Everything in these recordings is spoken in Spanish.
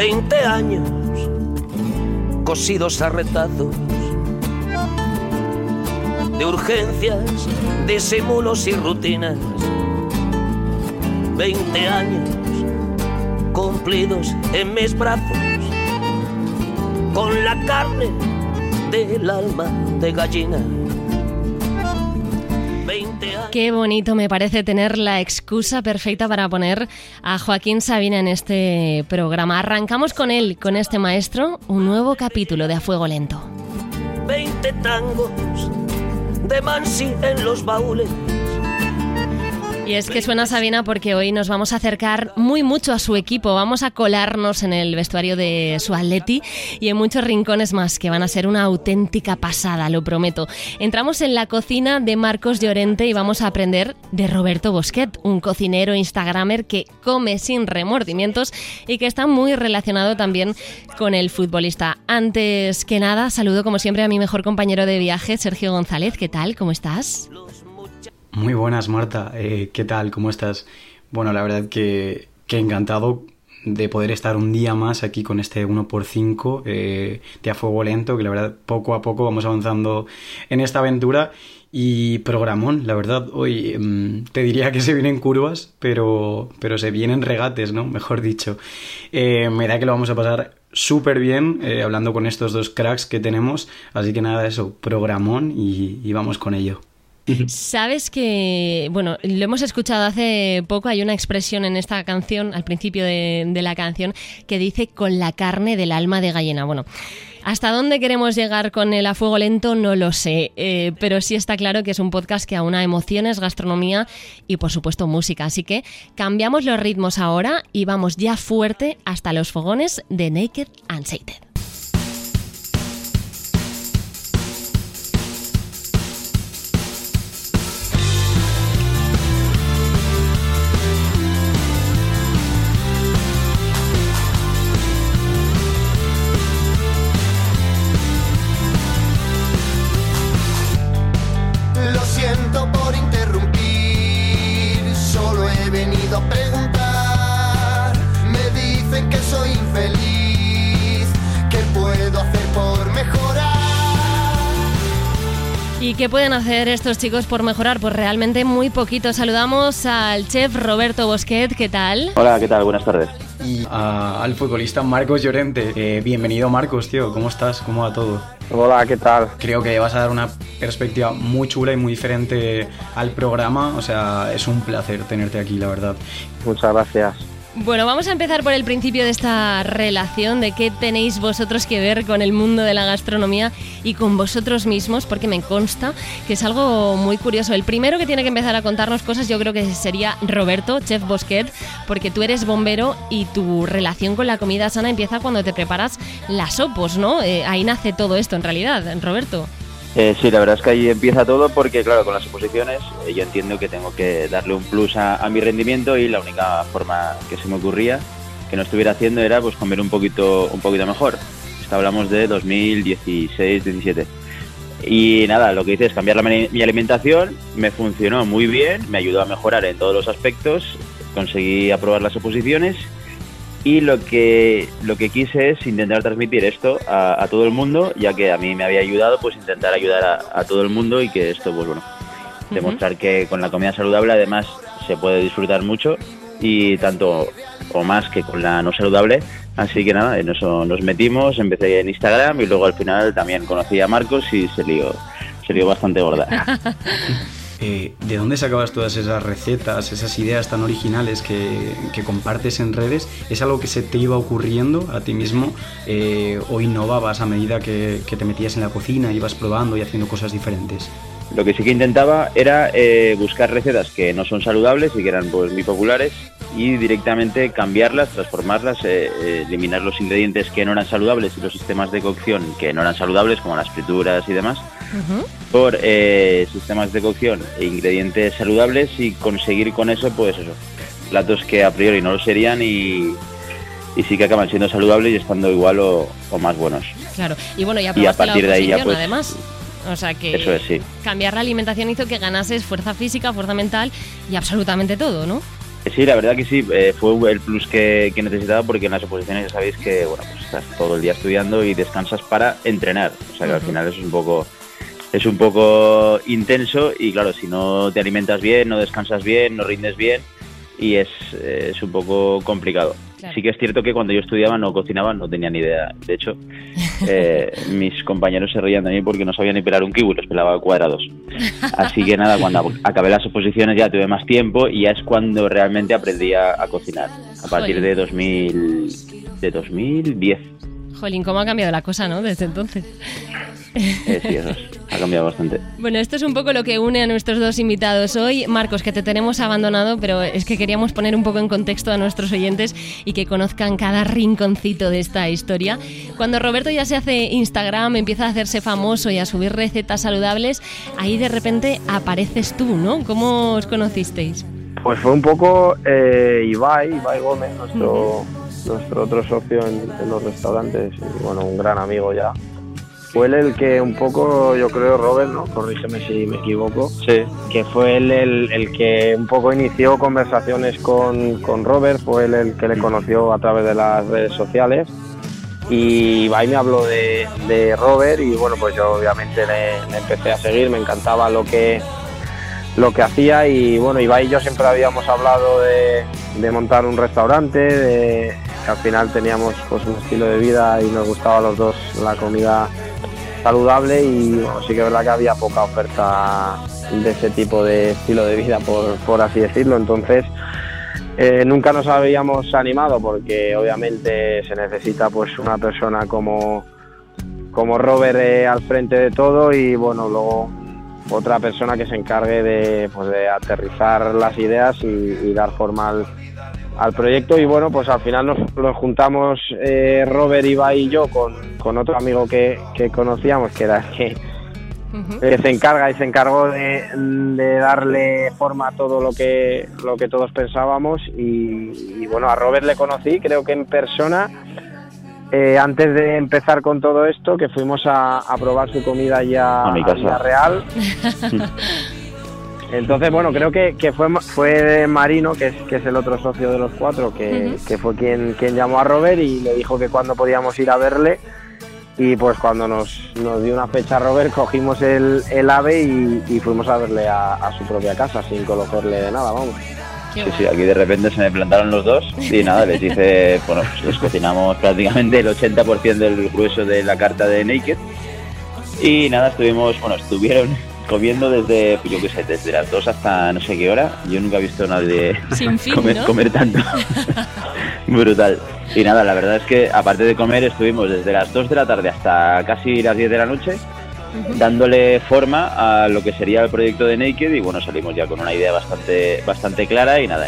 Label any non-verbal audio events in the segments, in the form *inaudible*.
Veinte años cosidos a retazos de urgencias, disimulos y rutinas. Veinte años cumplidos en mis brazos con la carne del alma de gallina. Qué bonito me parece tener la excusa perfecta para poner a Joaquín Sabina en este programa. Arrancamos con él, con este maestro, un nuevo capítulo de A Fuego Lento. 20 tangos de Mansi en los baúles y es que suena Sabina porque hoy nos vamos a acercar muy mucho a su equipo. Vamos a colarnos en el vestuario de su Atleti y en muchos rincones más que van a ser una auténtica pasada, lo prometo. Entramos en la cocina de Marcos Llorente y vamos a aprender de Roberto Bosquet, un cocinero instagramer que come sin remordimientos y que está muy relacionado también con el futbolista. Antes que nada, saludo como siempre a mi mejor compañero de viaje, Sergio González. ¿Qué tal? ¿Cómo estás? Muy buenas, Marta. Eh, ¿Qué tal? ¿Cómo estás? Bueno, la verdad que, que, encantado de poder estar un día más aquí con este 1x5 eh, de a fuego lento, que la verdad poco a poco vamos avanzando en esta aventura. Y programón, la verdad, hoy mm, te diría que se vienen curvas, pero, pero se vienen regates, ¿no? Mejor dicho. Eh, me da que lo vamos a pasar súper bien eh, hablando con estos dos cracks que tenemos. Así que nada, eso, programón y vamos con ello. Sabes que, bueno, lo hemos escuchado hace poco, hay una expresión en esta canción, al principio de, la canción, que dice con la carne del alma de gallina. Bueno, hasta dónde queremos llegar con el a fuego lento no lo sé, eh, pero sí está claro que es un podcast que aúna emociones, gastronomía y por supuesto música. Así que cambiamos los ritmos ahora y vamos ya fuerte hasta los fogones de Naked and Sated. ¿Y qué pueden hacer estos chicos por mejorar? Pues realmente muy poquito. Saludamos al chef Roberto Bosquet, ¿qué tal? Hola, ¿qué tal? Buenas tardes. Y al futbolista Marcos Llorente. Eh, bienvenido Marcos, tío. ¿Cómo estás? ¿Cómo va todo? Hola, ¿qué tal? Creo que vas a dar una perspectiva muy chula y muy diferente al programa. O sea, es un placer tenerte aquí, la verdad. Muchas gracias. Bueno, vamos a empezar por el principio de esta relación, de qué tenéis vosotros que ver con el mundo de la gastronomía y con vosotros mismos, porque me consta que es algo muy curioso. El primero que tiene que empezar a contarnos cosas yo creo que sería Roberto, chef Bosquet, porque tú eres bombero y tu relación con la comida sana empieza cuando te preparas las opos, ¿no? Eh, ahí nace todo esto en realidad, Roberto. Eh, sí, la verdad es que ahí empieza todo porque, claro, con las oposiciones eh, yo entiendo que tengo que darle un plus a, mi rendimiento y la única forma que se me ocurría que no estuviera haciendo era pues comer un poquito, un poquito mejor. Esto hablamos de 2016-17. Y nada, lo que hice es cambiar mi alimentación, me funcionó muy bien, me ayudó a mejorar en todos los aspectos, conseguí aprobar las oposiciones y lo que, lo que quise es intentar transmitir esto a, todo el mundo, ya que a mí me había ayudado, pues intentar ayudar a, todo el mundo y que esto, pues bueno, demostrar que con la comida saludable además se puede disfrutar mucho y tanto o más que con la no saludable. Así que nada, en eso nos metimos, empecé en Instagram y luego al final también conocí a Marcos y se lió, se lió bastante gorda. *laughs* Eh, ¿de dónde sacabas todas esas recetas, esas ideas tan originales que, compartes en redes? ¿Es algo que se te iba ocurriendo a ti mismo eh, o innovabas a medida que, te metías en la cocina, ibas probando y haciendo cosas diferentes? Lo que sí que intentaba era eh, buscar recetas que no son saludables y que eran pues, muy populares y directamente cambiarlas, transformarlas, eliminar los ingredientes que no eran saludables y los sistemas de cocción que no eran saludables, como las frituras y demás, por eh, sistemas de cocción e ingredientes saludables y conseguir con eso, pues eso, platos que a priori no lo serían y, y sí que acaban siendo saludables y estando igual o, más buenos. Claro, y bueno, ya a partir de ahí ya pues, además. O sea que eso es, sí. cambiar la alimentación hizo que ganases fuerza física, fuerza mental y absolutamente todo, ¿no? Sí, la verdad que sí, eh, fue el plus que, necesitaba porque en las oposiciones ya sabéis que bueno, pues estás todo el día estudiando y descansas para entrenar. O sea que al final eso es un poco es un poco intenso y claro, si no te alimentas bien, no descansas bien, no rindes bien y es, es un poco complicado. Sí que es cierto que cuando yo estudiaba no cocinaba, no tenía ni idea. De hecho, eh, *laughs* mis compañeros se reían de mí porque no sabían ni pelar un kiwi, los pelaba cuadrados. Así que nada, cuando acabé las oposiciones ya tuve más tiempo y ya es cuando realmente aprendí a, cocinar, a partir de, 2000, de 2010. Jolín, ¿cómo ha cambiado la cosa, no? Desde entonces. Eh, sí, eso ha cambiado bastante. Bueno, esto es un poco lo que une a nuestros dos invitados hoy. Marcos, que te tenemos abandonado, pero es que queríamos poner un poco en contexto a nuestros oyentes y que conozcan cada rinconcito de esta historia. Cuando Roberto ya se hace Instagram, empieza a hacerse famoso y a subir recetas saludables, ahí de repente apareces tú, ¿no? ¿Cómo os conocisteis? Pues fue un poco eh, Ibai, Ibai Gómez, nuestro, nuestro otro socio en, en los restaurantes y bueno, un gran amigo ya fue él el que un poco, yo creo, Robert, ¿no? Corrígeme si me equivoco. Sí. Que fue él el, que un poco inició conversaciones con, con, Robert, fue él el que le conoció a través de las redes sociales. Y ahí me habló de, de Robert y bueno, pues yo obviamente le, empecé a seguir, me encantaba lo que, lo que hacía y bueno, Ibai y yo siempre habíamos hablado de, de montar un restaurante, de que al final teníamos pues un estilo de vida y nos gustaba a los dos la comida saludable y sí que es verdad que había poca oferta de ese tipo de estilo de vida, por, así decirlo. Entonces, eh, nunca nos habíamos animado porque obviamente se necesita pues una persona como, como Robert eh, al frente de todo y bueno, luego otra persona que se encargue de, pues, de aterrizar las ideas y, y dar forma al, al proyecto y bueno, pues al final nos, juntamos eh, Robert, Ibai y yo con, con otro amigo que, que, conocíamos, que era el que, se encarga y se encargó de, de, darle forma a todo lo que, lo que todos pensábamos y, bueno, a Robert le conocí, creo que en persona, eh, antes de empezar con todo esto, que fuimos a, probar su comida ya a mi casa. real. *laughs* Entonces, bueno, creo que, que fue, fue Marino, que es, que es el otro socio de los cuatro, que, que fue quien, quien llamó a Robert y le dijo que cuando podíamos ir a verle. Y pues cuando nos, nos dio una fecha Robert, cogimos el, el ave y, fuimos a verle a, su propia casa, sin conocerle de nada, vamos. Sí, sí, aquí de repente se me plantaron los dos y nada, les hice, *laughs* bueno, pues les cocinamos prácticamente el 80% del grueso de la carta de Naked. Y nada, estuvimos, bueno, estuvieron comiendo desde, yo qué sé, desde las 2 hasta no sé qué hora. Yo nunca he visto a nadie *laughs* comer, tanto. *laughs* Brutal. Y nada, la verdad es que aparte de comer estuvimos desde las 2 de la tarde hasta casi las 10 de la noche dándole forma a lo que sería el proyecto de Naked y bueno, salimos ya con una idea bastante, bastante clara y nada,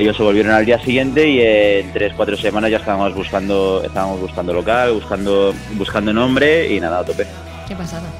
ellos se volvieron al día siguiente y en 3-4 semanas ya estábamos buscando, estábamos buscando local, buscando, buscando nombre y nada, a tope. Qué pasada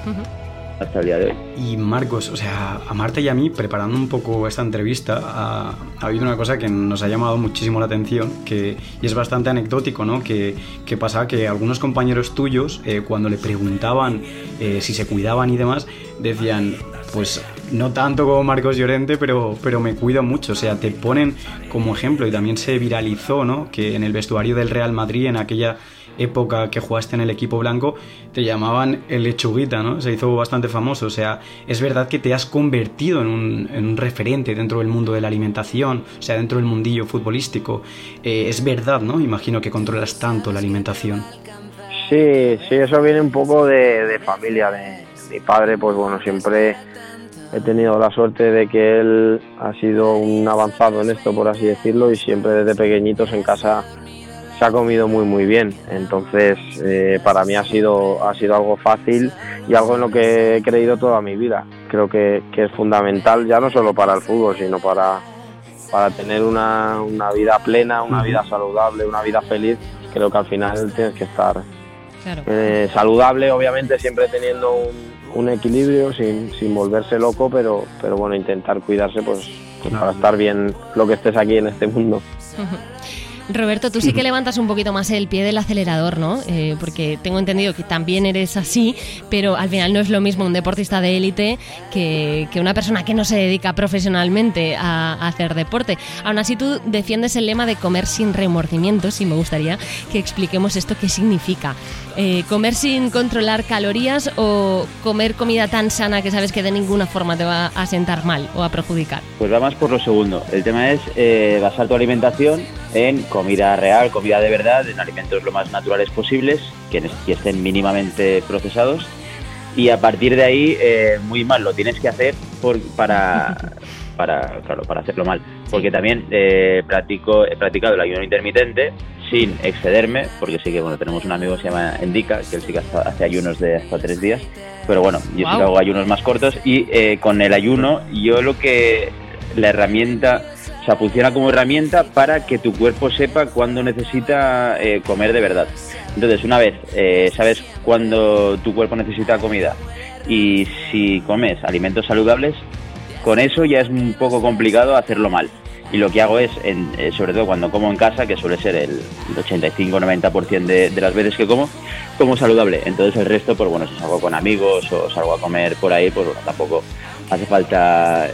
hasta el día de hoy. Y Marcos, o sea, a Marta y a mí, preparando un poco esta entrevista, ha, habido una cosa que nos ha llamado muchísimo la atención, que y es bastante anecdótico, ¿no? Que, que pasa que algunos compañeros tuyos, eh, cuando le preguntaban eh, si se cuidaban y demás, decían, pues no tanto como Marcos Llorente, pero, pero me cuido mucho. O sea, te ponen como ejemplo y también se viralizó, ¿no? Que en el vestuario del Real Madrid, en aquella época que jugaste en el equipo blanco, te llamaban el lechuguita, ¿no? Se hizo bastante famoso. O sea, es verdad que te has convertido en un, en un referente dentro del mundo de la alimentación, o sea, dentro del mundillo futbolístico. Eh, es verdad, ¿no? Imagino que controlas tanto la alimentación. Sí, sí, eso viene un poco de, de familia. De, mi padre, pues bueno, siempre he tenido la suerte de que él ha sido un avanzado en esto, por así decirlo, y siempre desde pequeñitos en casa ha comido muy muy bien. Entonces eh, para mí ha sido, ha sido algo fácil y algo en lo que he creído toda mi vida. Creo que, es fundamental ya no solo para el fútbol, sino para, para tener una, vida plena, una vida saludable, una vida feliz. Creo que al final tienes que estar eh, saludable, obviamente siempre teniendo un, equilibrio, sin, sin, volverse loco, pero, pero bueno, intentar cuidarse pues, para estar bien lo que estés aquí en este mundo. *laughs* Roberto, tú sí que levantas un poquito más el pie del acelerador, ¿no? Eh, porque tengo entendido que también eres así, pero al final no es lo mismo un deportista de élite que, una persona que no se dedica profesionalmente a, hacer deporte. Aún así, tú defiendes el lema de comer sin remordimientos y me gustaría que expliquemos esto qué significa. Eh, ¿Comer sin controlar calorías o comer comida tan sana que sabes que de ninguna forma te va a sentar mal o a perjudicar? Pues va más por lo segundo. El tema es eh, basar tu alimentación en comida real, comida de verdad, en alimentos lo más naturales posibles, que, estén mínimamente procesados. Y a partir de ahí, eh, muy mal lo tienes que hacer para, *laughs* para, claro, para hacerlo mal. Porque también eh, practico, he practicado el ayuno intermitente sin excederme, porque sí que bueno, tenemos un amigo que se llama Endica, que él sí que hace ayunos de hasta tres días. Pero bueno, yo sí que hago ayunos más cortos y eh, con el ayuno yo lo que la herramienta o sea, funciona como herramienta para que tu cuerpo sepa cuándo necesita eh, comer de verdad. Entonces, una vez eh, sabes cuándo tu cuerpo necesita comida y si comes alimentos saludables, con eso ya es un poco complicado hacerlo mal. Y lo que hago es, eh, sobre todo cuando como en casa, que suele ser el 85-90% de, de las veces que como, como saludable. Entonces el resto, pues bueno, si salgo con amigos o salgo a comer por ahí, pues bueno, tampoco hace falta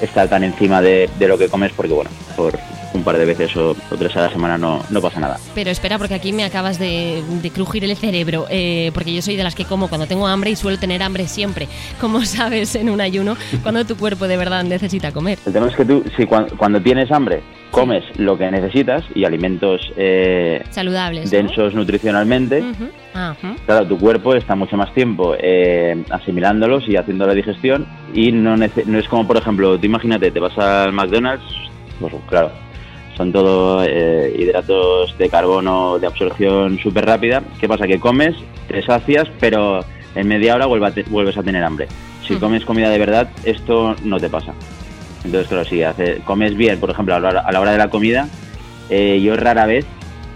estar tan encima de, lo que comes porque, bueno, por un par de veces o, tres a la semana no, no, pasa nada. Pero espera, porque aquí me acabas de, crujir el cerebro, eh, porque yo soy de las que como cuando tengo hambre y suelo tener hambre siempre. *laughs* como sabes en un ayuno cuando tu cuerpo de verdad necesita comer? El tema es que tú, si cuando, tienes hambre, comes lo que necesitas y alimentos eh, saludables, densos nutricionalmente, claro, tu cuerpo está mucho más tiempo eh, asimilándolos y haciendo la digestión y no, no es como, por ejemplo, tú imagínate, te vas al McDonald's, pues claro, son todo eh, hidratos de carbono de absorción súper rápida. ¿Qué pasa? Que comes, te sacias, pero en media hora vuelves a tener hambre. Si comes comida de verdad, esto no te pasa. Entonces, claro, si hace, comes bien, por ejemplo, a la hora, de la comida, eh, yo rara vez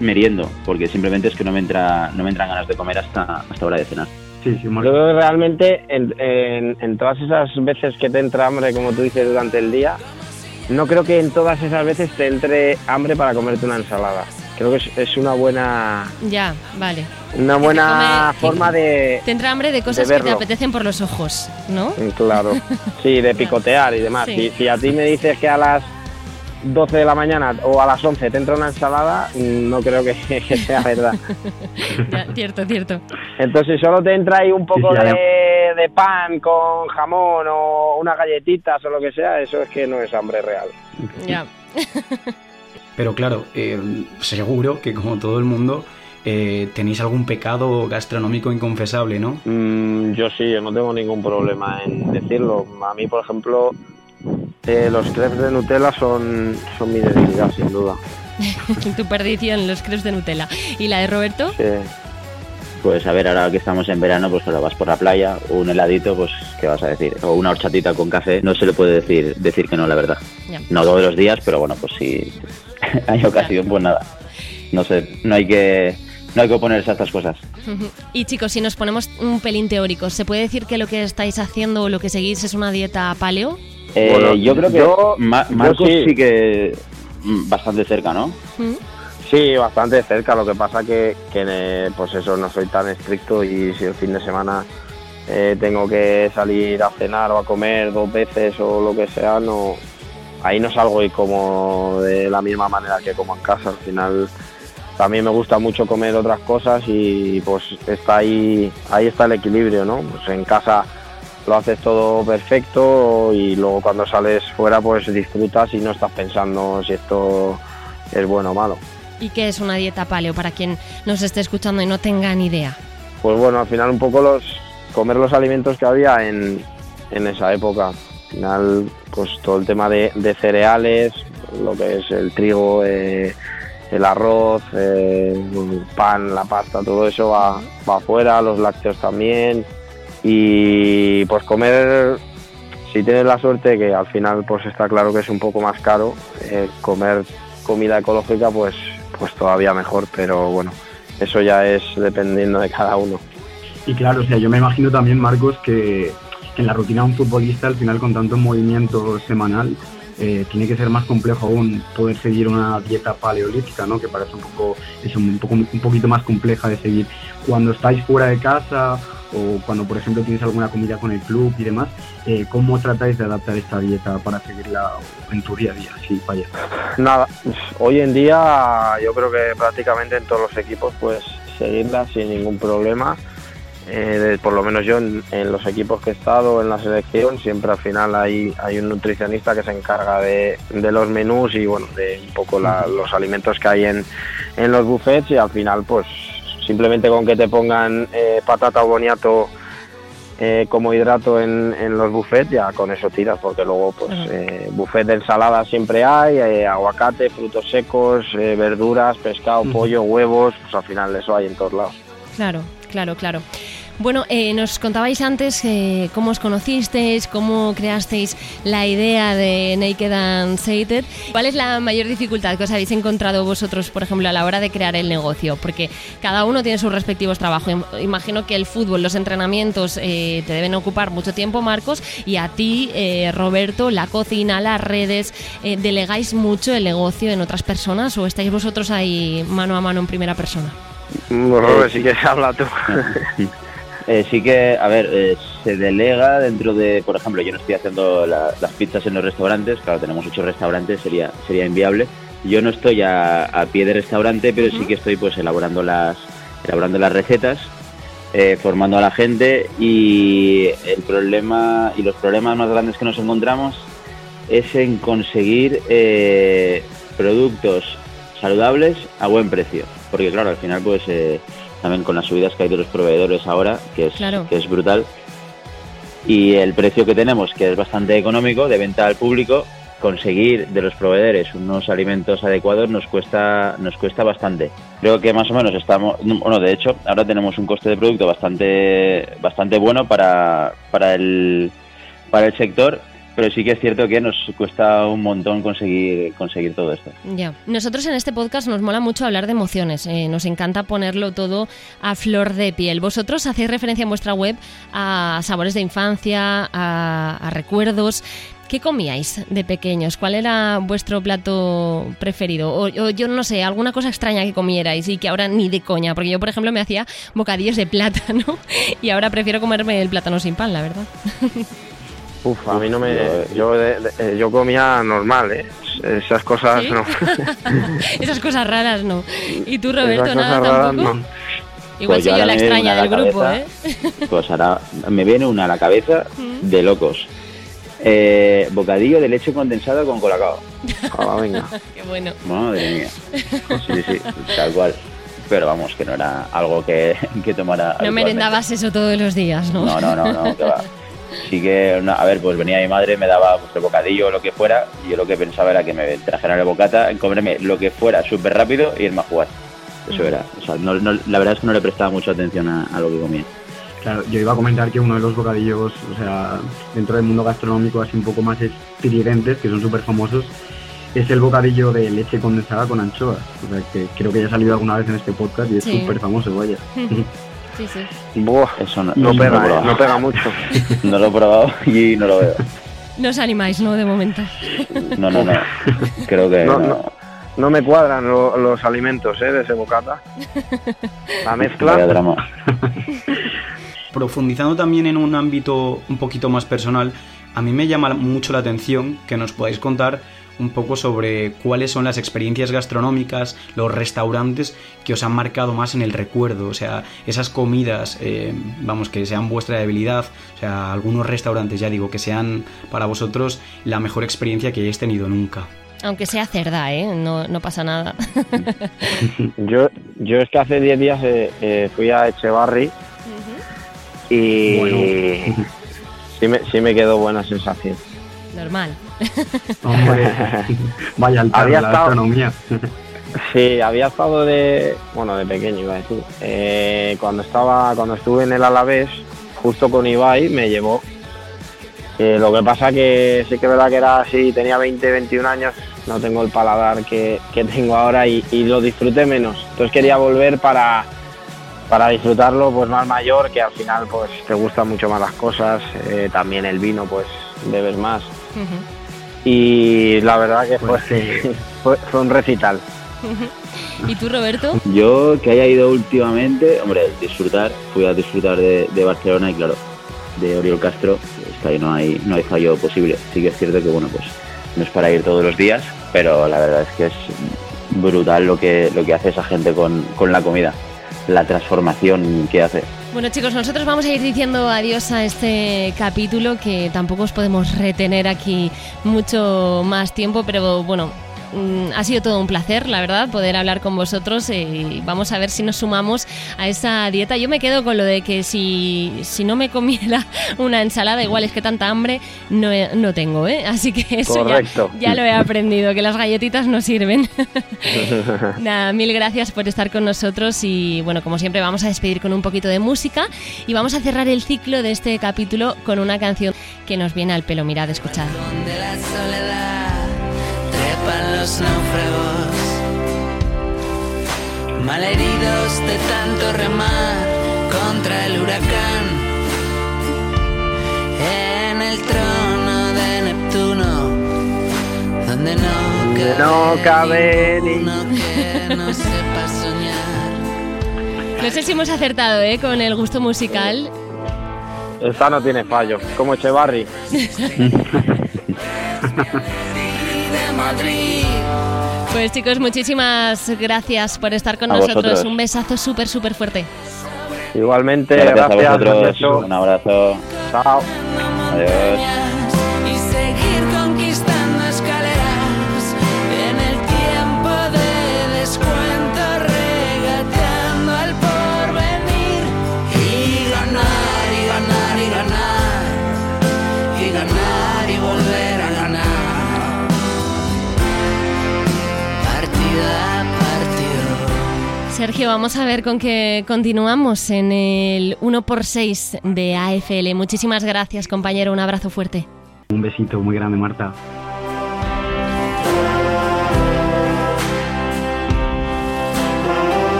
meriendo, porque simplemente es que no me, entra, no me entran ganas de comer hasta, hasta hora de cenar. Sí, sí, yo realmente en, en, todas esas veces que te entra hambre, como tú dices, durante el día, no creo que en todas esas veces te entre hambre para comerte una ensalada. Creo que es, una buena. Ya, vale. Una buena forma de. Te entra hambre de cosas que te apetecen por los ojos, ¿no? Mm, claro. *laughs* Sí, de picotear y demás. Si, a ti me dices que a las 12 de la mañana o a las 11 te entra una ensalada, mm, no creo que, *laughs* sea verdad. cierto, cierto. Entonces, solo te entra ahí un poco de de pan con jamón o unas galletitas o lo que sea, eso es que no es hambre real. Ya. *laughs* Pero claro, eh, seguro que como todo el mundo eh, tenéis algún pecado gastronómico inconfesable, ¿no? Mm, yo sí, no tengo ningún problema en decirlo. A mí, por ejemplo, eh, los crepes de Nutella son, son mi debilidad, sin duda. *laughs* tu perdición, los crepes de Nutella. ¿Y la de Roberto? Sí. Pues a ver, ahora que estamos en verano, pues cuando vas por la playa, un heladito, pues ¿qué vas a decir? O una horchatita con café, no se le puede decir, decir que no, la verdad. No todos los días, pero bueno, pues si *laughs* hay ocasión, pues nada. No sé, no hay que no hay que oponerse a estas cosas. *laughs* Y chicos, si nos ponemos un pelín teórico, ¿se puede decir que lo que estáis haciendo o lo que seguís es una dieta paleo? Eh, yo creo que Marcos sí. que mm, bastante cerca, ¿no? Sí, bastante cerca. Lo que pasa que, que pues eso, no soy tan estricto y si el fin de semana eh, tengo que salir a cenar o a comer dos veces o lo que sea, no ahí no salgo y como de la misma manera que como en casa. Al final también me gusta mucho comer otras cosas y pues está ahí, ahí está el equilibrio, ¿no? Pues en casa lo haces todo perfecto y luego cuando sales fuera pues disfrutas y no estás pensando si esto es bueno o malo. ¿Y qué es una dieta paleo para quien nos esté escuchando y no tenga ni idea? Pues bueno, al final un poco los comer los alimentos que había en, esa época. Al final, pues todo el tema de, cereales, lo que es el trigo, eh, el arroz, eh, el pan, la pasta, todo eso va, va afuera, los lácteos también. Y pues comer, si tienes la suerte, que al final pues está claro que es un poco más caro, eh, comer comida ecológica pues pues todavía mejor, pero bueno, eso ya es dependiendo de cada uno. Y claro, o sea, yo me imagino también, Marcos, que en la rutina de un futbolista, al final con tanto movimiento semanal, eh, tiene que ser más complejo aún poder seguir una dieta paleolítica, ¿no? Que parece un poco, es un, poco, un poquito más compleja de seguir. Cuando estáis fuera de casa o cuando, por ejemplo, tienes alguna comida con el club y demás, eh, ¿cómo tratáis de adaptar esta dieta para seguirla en tu día a día? Sí, vaya. Nada, hoy en día yo creo que prácticamente en todos los equipos pues seguirla sin ningún problema. Eh, por lo menos yo en, los equipos que he estado en la selección siempre al final hay, hay un nutricionista que se encarga de, los menús y bueno de un poco los alimentos que hay en, en los buffets y al final pues simplemente con que te pongan eh, patata o boniato eh, como hidrato en, en, los buffets, ya con eso tiras, porque luego pues eh, buffet de ensalada siempre hay, aguacate, frutos secos, verduras, pescado, pollo, huevos, pues al final eso hay en todos lados. Claro, claro, claro. Bueno, eh, nos contabais antes eh, cómo os conocisteis, cómo creasteis la idea de Naked and Sated. ¿Cuál es la mayor dificultad que os habéis encontrado vosotros, por ejemplo, a la hora de crear el negocio? Porque cada uno tiene sus respectivos trabajos. Imagino que el fútbol, los entrenamientos eh, te deben ocupar mucho tiempo, Marcos, y a ti, Roberto, la cocina, las redes, ¿delegáis mucho el negocio en otras personas o estáis vosotros ahí mano a mano en primera persona? Robert, si quieres habla tú. *laughs* Eh, sí que, a ver, eh, se delega dentro de, por ejemplo, yo no estoy haciendo las pizzas en los restaurantes, claro, tenemos ocho restaurantes, sería sería inviable. Yo no estoy a, pie de restaurante, pero sí que estoy pues elaborando las elaborando las recetas, eh, formando a la gente y el problema y los problemas más grandes que nos encontramos es en conseguir productos saludables a buen precio, porque claro, al final pues también con las subidas que hay de los proveedores ahora, que es, que es brutal. Y el precio que tenemos, que es bastante económico, de venta al público, conseguir de los proveedores unos alimentos adecuados nos cuesta nos cuesta bastante. Creo que más o menos estamos, bueno, de hecho, ahora tenemos un coste de producto bastante bastante bueno para, para el para el sector pero sí que es cierto que nos cuesta un montón conseguir conseguir todo esto. Ya. Nosotros en este podcast nos mola mucho hablar de emociones, eh, nos encanta ponerlo todo a flor de piel. Vosotros hacéis referencia en vuestra web a sabores de infancia, a, recuerdos. ¿Qué comíais de pequeños? ¿Cuál era vuestro plato preferido? O, yo no sé, alguna cosa extraña que comierais y que ahora ni de coña, porque yo por ejemplo me hacía bocadillos de plátano *laughs* y ahora prefiero comerme el plátano sin pan, la verdad. *laughs* Uf, a mí no me. Yo, eh, yo comía normal, ¿eh? Esas cosas no. *laughs* Esas cosas raras no. ¿Y tú, Roberto, nada tampoco? No. Igual pues soy yo la extraña del grupo, ¿eh? *laughs* Pues ahora me viene una a la cabeza mm. de locos. Eh, bocadillo de leche condensada con colacao. Ah, venga. *laughs* Qué bueno. Madre mía. Sí, sí, tal cual. Pero vamos, que no era algo que, que tomara. No merendabas eso todos los días, ¿no? No, no, no, no, que va. Sí que, a ver, pues venía mi madre, me daba pues, el bocadillo o lo que fuera, y yo lo que pensaba era que me trajeran el bocata, comerme lo que fuera súper rápido y irme a jugar. Eso era. O sea, la verdad es que no le prestaba mucha atención a, lo que comía. Claro, yo iba a comentar que uno de los bocadillos, o sea, dentro del mundo gastronómico así un poco más estridentes, que son súper famosos, es el bocadillo de leche condensada con anchoas. O sea, que creo que ya ha salido alguna vez en este podcast y es súper famoso, vaya. *laughs* Sí, sí. eso no, pega, eh, no pega mucho. *laughs* no lo he probado y no lo veo. No os animáis, ¿no? De momento. No, no, no. Creo que no. no. me cuadran los alimentos ¿eh? de ese bocata. La mezcla. Profundizando también en un ámbito un poquito más personal, a mí me llama mucho la atención que nos podáis contar un poco sobre cuáles son las experiencias gastronómicas, los restaurantes que os han marcado más en el recuerdo, o sea, esas comidas, eh, vamos, que sean vuestra debilidad, o sea, algunos restaurantes, ya digo, que sean para vosotros la mejor experiencia que hayáis tenido nunca. Aunque sea cerda, ¿eh? No, no pasa nada. *laughs* yo, yo es que hace 10 días eh, eh, fui a Echevarri y *laughs* sí, me, sí me quedó buena sensación. Normal. *laughs* vaya al había la estado, *laughs* Sí, había estado de, bueno, de pequeño iba a decir. Eh, cuando estaba, cuando estuve en el Alavés, justo con Ibai, me llevó. Eh, lo que pasa que sí que es verdad que era así, tenía 20, 21 años, no tengo el paladar que, tengo ahora y, lo disfruté menos. Entonces quería volver para, para disfrutarlo pues más mayor, que al final pues te gustan mucho más las cosas, eh, también el vino pues bebes más. Y la verdad que fue, *laughs* fue, fue un recital. *laughs* ¿Y tú, Roberto? Yo que haya ido últimamente, hombre, disfrutar, fui a disfrutar de, de Barcelona y claro, de Oriol Castro, está ahí no hay, no hay fallo posible. Sí que es cierto que bueno, pues no es para ir todos los días, pero la verdad es que es brutal lo que, lo que hace esa gente con, con la comida, la transformación que hace. Bueno chicos, nosotros vamos a ir diciendo adiós a este capítulo que tampoco os podemos retener aquí mucho más tiempo, pero bueno, ha sido todo un placer, la verdad, poder hablar con vosotros eh, y vamos a ver si nos sumamos a esa dieta. Yo me quedo con lo de que si, si no me comiera *laughs* una ensalada, igual es que tanta hambre no, no tengo, ¿eh? Así que eso ya, ya, lo he aprendido, que las galletitas no sirven. *laughs* Nada, mil gracias por estar con nosotros y bueno, como siempre vamos a despedir con un poquito de música y vamos a cerrar el ciclo de este capítulo con una canción que nos viene al pelo. Mirad, escuchad los náufragos, malheridos de tanto remar contra el huracán. En el trono de Neptuno, donde no cabe, no cabe que no sepa soñar. No sé si hemos acertado ¿eh? con el gusto musical. Esta no tiene fallo, como Echevarri. *laughs* Pues chicos, muchísimas gracias por estar con nosotros. Un besazo súper, súper fuerte. Igualmente, gracias, a vosotros. Un abrazo. Chao. Adiós. Vamos a ver con qué continuamos en el 1x6 de AFL. Muchísimas gracias, compañero. Un abrazo fuerte. Un besito muy grande, Marta.